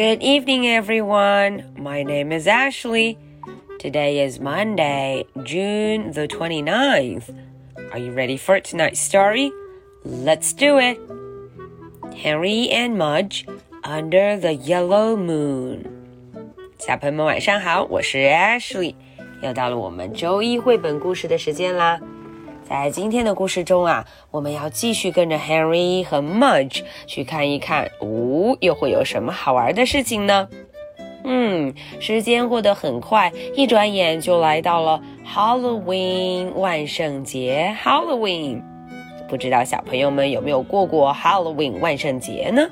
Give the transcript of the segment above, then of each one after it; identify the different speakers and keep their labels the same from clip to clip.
Speaker 1: Good evening, everyone. My name is Ashley. Today is Monday, June the 29th. Are you ready for tonight's story? Let's do it. Henry and Mudge under the yellow moon. 小朋友们晚上好，我是 Ashley，又到了我们周一绘本故事的时间啦。 在今天的故事中啊，我们要继续跟着 Henry 和 Mudge 去看一看，哦，又会有什么好玩的事情呢？嗯，时间过得很快，一转眼就来到了 Halloween 万圣节。Halloween，不知道小朋友们有没有过过 Halloween 万圣节呢？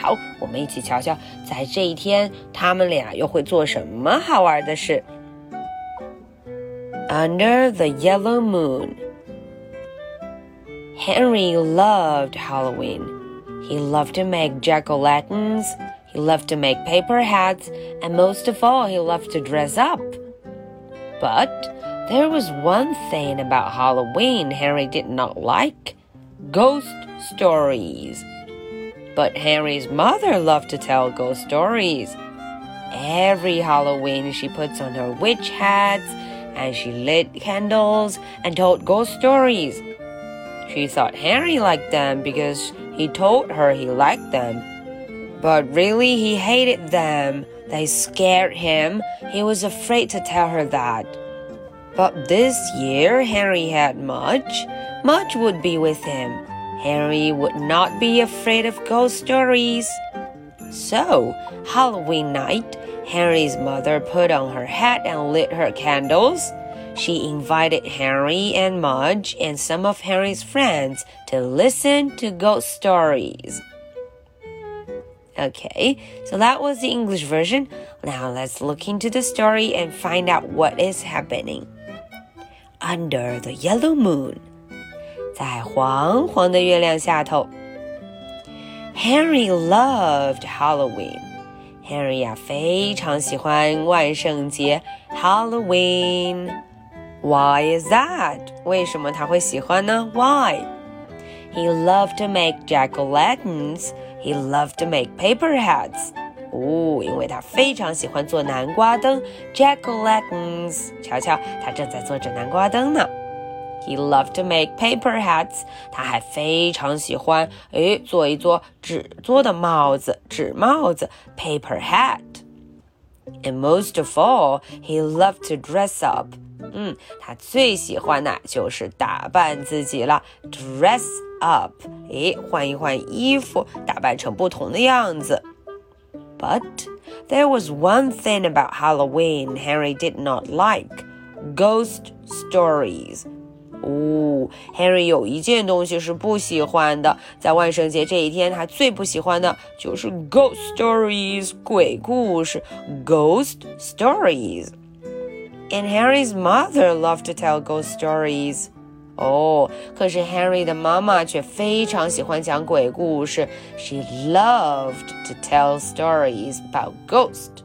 Speaker 1: 好，我们一起瞧瞧，在这一天，他们俩又会做什么好玩的事？Under the yellow moon。Henry loved Halloween. He loved to make jack o' lanterns, he loved to make paper hats, and most of all, he loved to dress up. But there was one thing about Halloween Henry did not like ghost stories. But Henry's mother loved to tell ghost stories. Every Halloween, she puts on her witch hats and she lit candles and told ghost stories. She thought Henry liked them because he told her he liked them. But really, he hated them. They scared him. He was afraid to tell her that. But this year, Henry had Mudge. Mudge would be with him. Henry would not be afraid of ghost stories. So, Halloween night, Henry's mother put on her hat and lit her candles She invited Henry and Mudge and some of Henry's friends to listen to ghost stories. Okay, so that was the English version. Now let's look into the story and find out what is happening. Under the yellow moon. 在黄黄的月亮下头，Henry loved Halloween. Henry 呀、啊，非常喜欢万圣节 Halloween。 why is that? 为什么他会喜欢呢？Why? He loved to make jack o' lanterns. He loved to make paper hats. 哦，因为他非常喜欢做南瓜灯，jack o' lanterns。瞧瞧，他正在做着南瓜灯呢。He loved to make paper hats。他还非常喜欢，诶，做一做纸做的帽子，纸帽子，paper hat。And most of all, he loved to dress up. 嗯，他最喜欢的就是打扮自己了，dress up，诶，换一换衣服，打扮成不同的样子。But there was one thing about Halloween Henry did not like: ghost stories. 哦，Henry 有一件东西是不喜欢的，在万圣节这一天，他最不喜欢的就是 ghost stories，鬼故事，ghost stories。and Harry's mother loved to tell ghost stories. 哦，可是 Henry 的妈妈却非常喜欢讲鬼故事。She loved to tell stories about ghosts.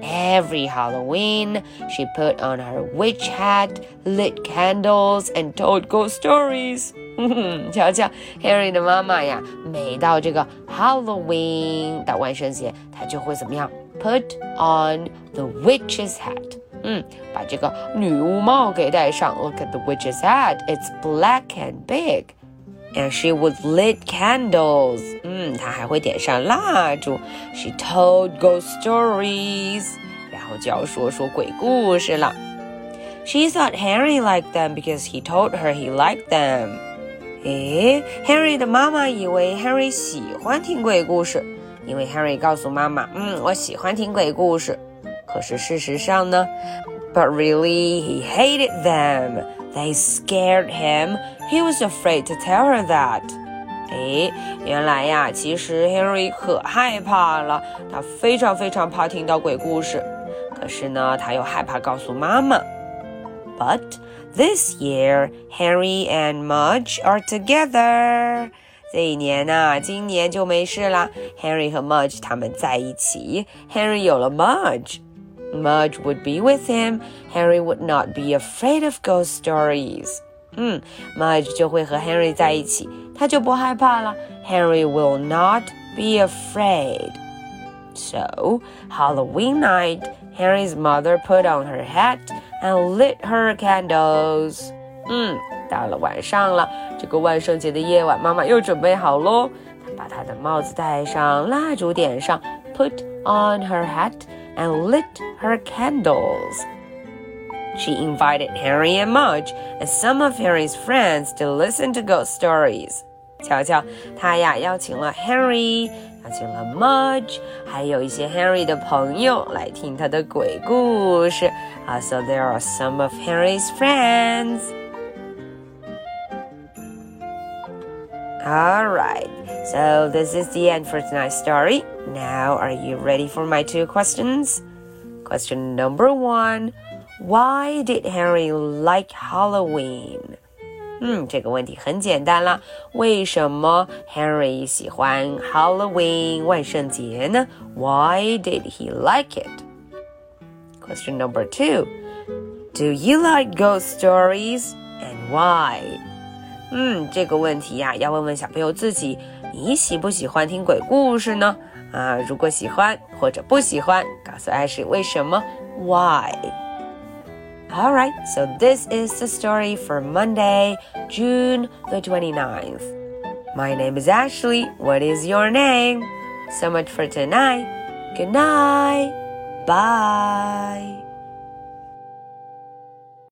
Speaker 1: Every Halloween, she put on her witch hat, lit candles, and told ghost stories. 瞧瞧，Harry 的妈妈呀，每到这个 Halloween 到万圣节，她就会怎么样？Put on the witch's hat。 嗯，把这个女巫帽给戴上。Look at the witch's hat. It's black and big. And she would lit candles. 嗯，她还会点上蜡烛。She told ghost stories. 然后就要说说鬼故事了。She thought Henry liked them because he told her he liked them. 诶，Henry 的妈妈以为 Henry 喜欢听鬼故事，因为 Henry 告诉妈妈，嗯，我喜欢听鬼故事。 可是事实上呢？But really, he hated them. They scared him. He was afraid to tell her that. 哎，原来呀，其实 Henry 可害怕了，他非常非常怕听到鬼故事。可是呢，他又害怕告诉妈妈。But this year, Henry and Mudge are together. 这一年呢，今年就没事啦。Henry 和 Mudge 他们在一起，Henry 有了 Mudge。 Mudge would be with him. Harry would not be afraid of ghost stories. 嗯，Mudge 就会和 Henry 在一起，他就不害怕了。Henry will not be afraid. So, Halloween night, Henry's mother put on her hat and lit her candles. 嗯，到了晚上了，这个万圣节的夜晚，妈妈又准备好喽。她把她的帽子戴上，蜡烛点上，put on her hat and lit her candles. She invited Harry and Mudge and some of Harry's friends to listen to ghost stories. 瞧瞧，她呀邀请了 Harry，邀请了 Mudge，还有一些 Harry 的朋友来听他的鬼故事。啊、uh,，so there are some of Harry's friends. All right, so this is the end for tonight's story. Now, are you ready for my two questions? Question number one Why did Harry like Halloween? 嗯，这个问题很简单了。为什么 Henry 喜欢 Halloween 万圣节呢？Why did he like it? Question number two. Do you like ghost stories and why? 嗯，这个问题呀，要问问小朋友自己，你喜不喜欢听鬼故事呢？ 啊，如果喜欢或者不喜欢，告诉艾什为什么？Why? Alright, so this is the story for Monday, June the 29th. My name is Ashley. What is your name? So much for tonight. Good night. Bye.